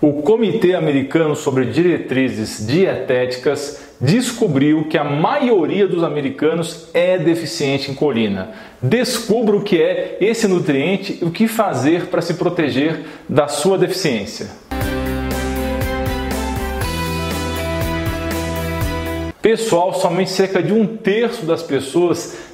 O Comitê Americano sobre Diretrizes Dietéticas descobriu que a maioria dos americanos é deficiente em colina. Descubra o que é esse nutriente e o que fazer para se proteger da sua deficiência. Pessoal, somente cerca de um terço das pessoas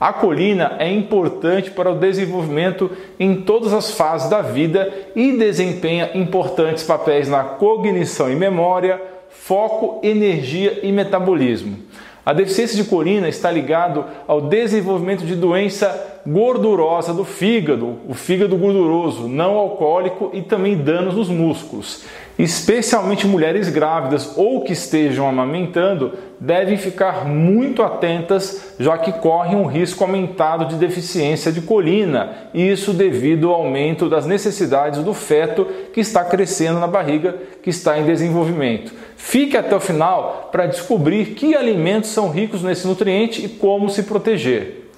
A colina é importante para o desenvolvimento em todas as fases da vida e desempenha importantes papéis na cognição e memória, foco, energia e metabolismo. A deficiência de colina está ligado ao desenvolvimento de doença gordurosa do fígado, o fígado gorduroso, não alcoólico e também danos nos músculos. Especialmente mulheres grávidas ou que estejam amamentando devem ficar muito atentas, já que correm um risco aumentado de deficiência de colina, isso devido ao aumento das necessidades do feto que está crescendo na barriga, que está em desenvolvimento. Fique até o final para descobrir que alimentos são ricos nesse nutriente e como se proteger.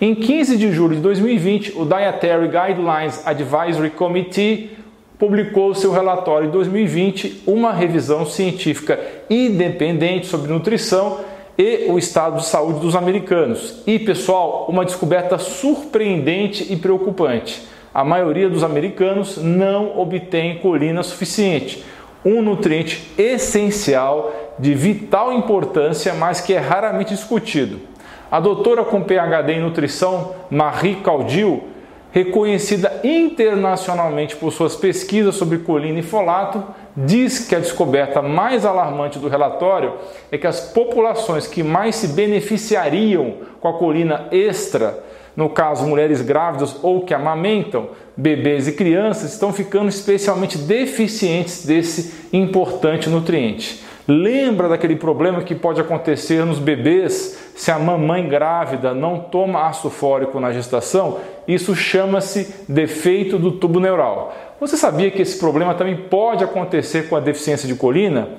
Em 15 de julho de 2020, o Dietary Guidelines Advisory Committee publicou seu relatório em 2020, uma revisão científica independente sobre nutrição e o estado de saúde dos americanos. E, pessoal, uma descoberta surpreendente e preocupante. A maioria dos americanos não obtém colina suficiente, um nutriente essencial de vital importância, mas que é raramente discutido. A doutora com PhD em nutrição, Marie Caudil, reconhecida internacionalmente por suas pesquisas sobre colina e folato, diz que a descoberta mais alarmante do relatório é que as populações que mais se beneficiariam com a colina extra, no caso mulheres grávidas ou que amamentam, bebês e crianças, estão ficando especialmente deficientes desse importante nutriente. Lembra daquele problema que pode acontecer nos bebês se a mamãe grávida não toma ácido fólico na gestação? Isso chama-se defeito do tubo neural. Você sabia que esse problema também pode acontecer com a deficiência de colina?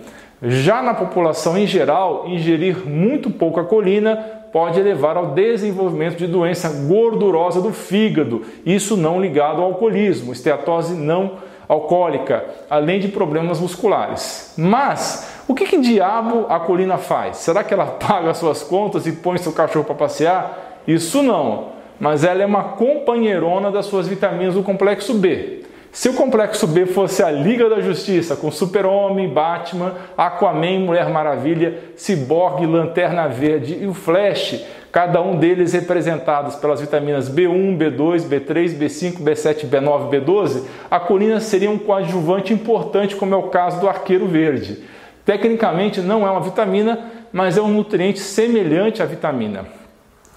Já na população em geral, ingerir muito pouca colina pode levar ao desenvolvimento de doença gordurosa do fígado, isso não ligado ao alcoolismo, esteatose não alcoólica, além de problemas musculares. Mas o que, que diabo a colina faz? Será que ela paga suas contas e põe seu cachorro para passear? Isso não, mas ela é uma companheirona das suas vitaminas do complexo B. Se o complexo B fosse a Liga da Justiça, com Super-Homem, Batman, Aquaman, Mulher Maravilha, Cyborg, Lanterna Verde e o Flash, cada um deles representados pelas vitaminas B1, B2, B3, B5, B7, B9, B12, a colina seria um coadjuvante importante, como é o caso do arqueiro verde. Tecnicamente não é uma vitamina, mas é um nutriente semelhante à vitamina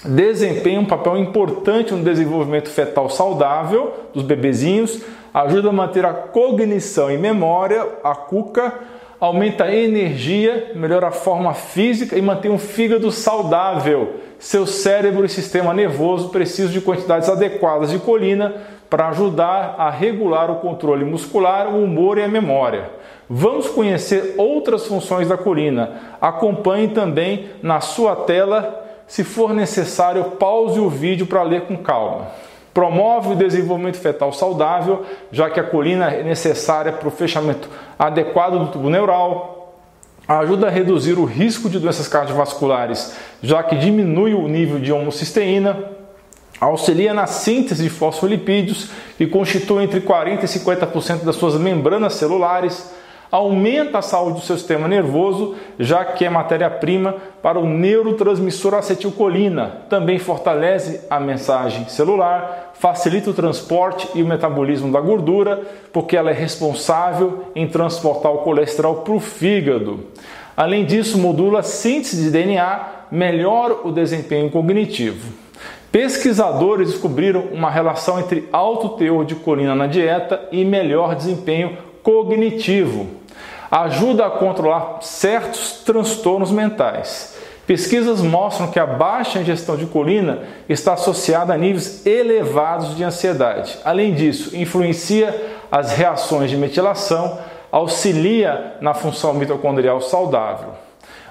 desempenha um papel importante no desenvolvimento fetal saudável dos bebezinhos, ajuda a manter a cognição e memória, a cuca, aumenta a energia, melhora a forma física e mantém um fígado saudável. Seu cérebro e sistema nervoso precisam de quantidades adequadas de colina para ajudar a regular o controle muscular, o humor e a memória. Vamos conhecer outras funções da colina. Acompanhe também na sua tela se for necessário, pause o vídeo para ler com calma. Promove o desenvolvimento fetal saudável, já que a colina é necessária para o fechamento adequado do tubo neural. Ajuda a reduzir o risco de doenças cardiovasculares, já que diminui o nível de homocisteína. Auxilia na síntese de fosfolipídios, que constituem entre 40% e 50% das suas membranas celulares aumenta a saúde do seu sistema nervoso, já que é matéria-prima para o neurotransmissor acetilcolina. Também fortalece a mensagem celular, facilita o transporte e o metabolismo da gordura, porque ela é responsável em transportar o colesterol para o fígado. Além disso, modula a síntese de DNA, melhora o desempenho cognitivo. Pesquisadores descobriram uma relação entre alto teor de colina na dieta e melhor desempenho cognitivo. Ajuda a controlar certos transtornos mentais. Pesquisas mostram que a baixa ingestão de colina está associada a níveis elevados de ansiedade. Além disso, influencia as reações de metilação, auxilia na função mitocondrial saudável.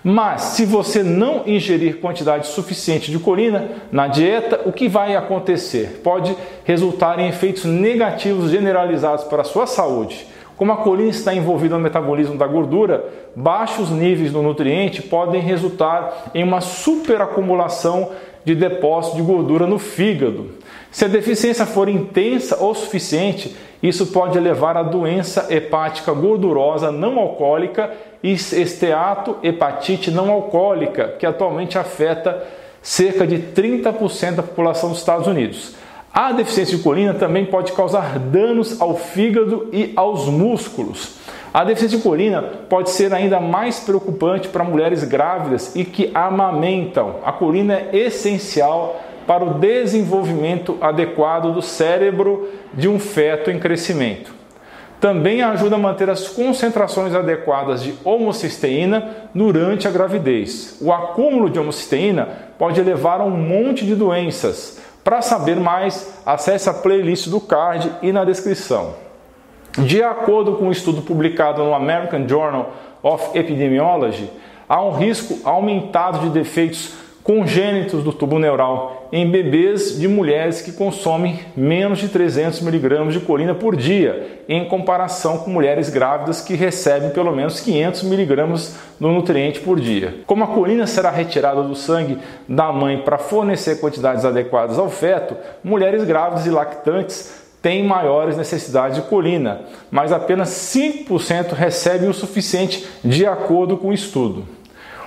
Mas se você não ingerir quantidade suficiente de colina na dieta, o que vai acontecer? Pode resultar em efeitos negativos generalizados para a sua saúde. Como a colina está envolvida no metabolismo da gordura, baixos níveis do nutriente podem resultar em uma superacumulação de depósito de gordura no fígado. Se a deficiência for intensa o suficiente, isso pode levar à doença hepática gordurosa não alcoólica e esteato hepatite não alcoólica, que atualmente afeta cerca de 30% da população dos Estados Unidos. A deficiência de colina também pode causar danos ao fígado e aos músculos. A deficiência de colina pode ser ainda mais preocupante para mulheres grávidas e que amamentam. A colina é essencial para o desenvolvimento adequado do cérebro de um feto em crescimento. Também ajuda a manter as concentrações adequadas de homocisteína durante a gravidez. O acúmulo de homocisteína pode levar a um monte de doenças. Para saber mais, acesse a playlist do card e na descrição. De acordo com um estudo publicado no American Journal of Epidemiology, há um risco aumentado de defeitos congênitos do tubo neural em bebês de mulheres que consomem menos de 300 mg de colina por dia, em comparação com mulheres grávidas que recebem pelo menos 500 mg do nutriente por dia. Como a colina será retirada do sangue da mãe para fornecer quantidades adequadas ao feto, mulheres grávidas e lactantes têm maiores necessidades de colina, mas apenas 5% recebem o suficiente de acordo com o estudo.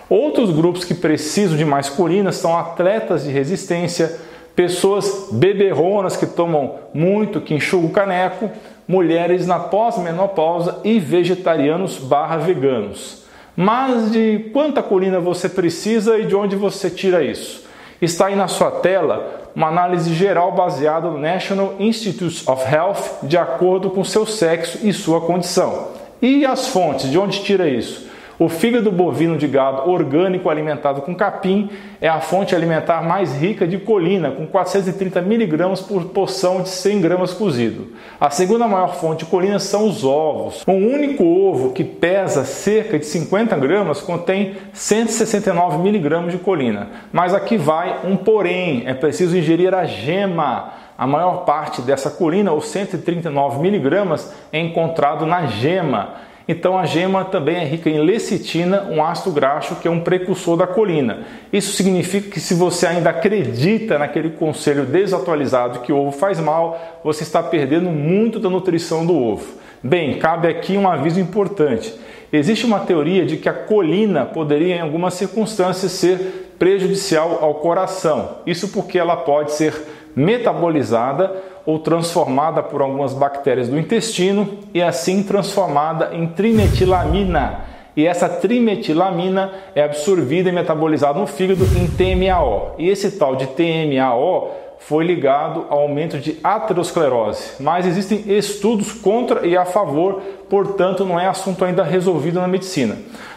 Outros grupos que precisam de mais colina são atletas de resistência, pessoas beberronas que tomam muito, que enxugam o caneco, mulheres na pós-menopausa e vegetarianos barra veganos. Mas de quanta colina você precisa e de onde você tira isso? Está aí na sua tela uma análise geral baseada no National Institutes of Health de acordo com seu sexo e sua condição. E as fontes, de onde tira isso? O fígado bovino de gado orgânico alimentado com capim é a fonte alimentar mais rica de colina, com 430 miligramas por porção de 100 gramas cozido. A segunda maior fonte de colina são os ovos. Um único ovo que pesa cerca de 50 gramas contém 169 miligramas de colina. Mas aqui vai um porém: é preciso ingerir a gema. A maior parte dessa colina, ou 139 miligramas, é encontrado na gema. Então a gema também é rica em lecitina, um ácido graxo que é um precursor da colina. Isso significa que se você ainda acredita naquele conselho desatualizado que o ovo faz mal, você está perdendo muito da nutrição do ovo. Bem, cabe aqui um aviso importante. Existe uma teoria de que a colina poderia em algumas circunstâncias ser prejudicial ao coração. Isso porque ela pode ser metabolizada ou transformada por algumas bactérias do intestino e assim transformada em trimetilamina. E essa trimetilamina é absorvida e metabolizada no fígado em TMAO. E esse tal de TMAO foi ligado ao aumento de aterosclerose, mas existem estudos contra e a favor, portanto não é assunto ainda resolvido na medicina.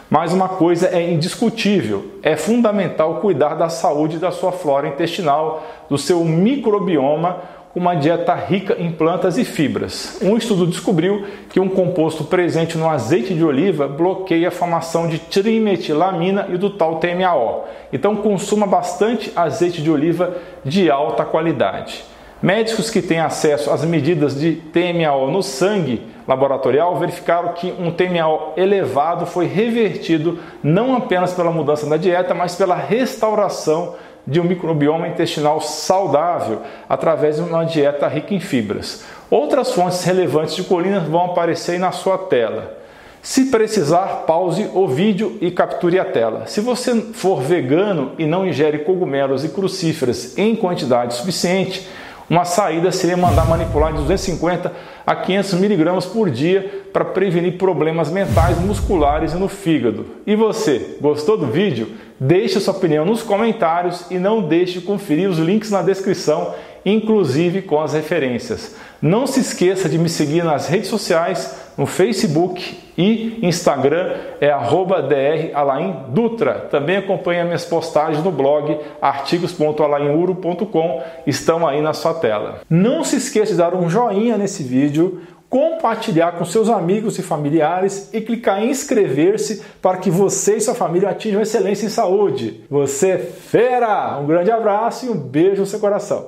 Mas uma coisa é indiscutível: é fundamental cuidar da saúde da sua flora intestinal, do seu microbioma com uma dieta rica em plantas e fibras. Um estudo descobriu que um composto presente no azeite de oliva bloqueia a formação de trimetilamina e do tal TMAO. Então consuma bastante azeite de oliva de alta qualidade. Médicos que têm acesso às medidas de TMAO no sangue laboratorial verificaram que um TMAO elevado foi revertido não apenas pela mudança da dieta, mas pela restauração de um microbioma intestinal saudável através de uma dieta rica em fibras. Outras fontes relevantes de colinas vão aparecer aí na sua tela. Se precisar, pause o vídeo e capture a tela. Se você for vegano e não ingere cogumelos e crucíferas em quantidade suficiente, uma saída seria mandar manipular de 250 a 500 miligramas por dia para prevenir problemas mentais, musculares e no fígado. E você, gostou do vídeo? Deixe sua opinião nos comentários e não deixe de conferir os links na descrição, inclusive com as referências. Não se esqueça de me seguir nas redes sociais, no Facebook e Instagram é arroba Dutra. Também acompanhe minhas postagens no blog artigos.alainuro.com, estão aí na sua tela. Não se esqueça de dar um joinha nesse vídeo, compartilhar com seus amigos e familiares e clicar em inscrever-se para que você e sua família atinjam excelência em saúde. Você é fera! Um grande abraço e um beijo no seu coração.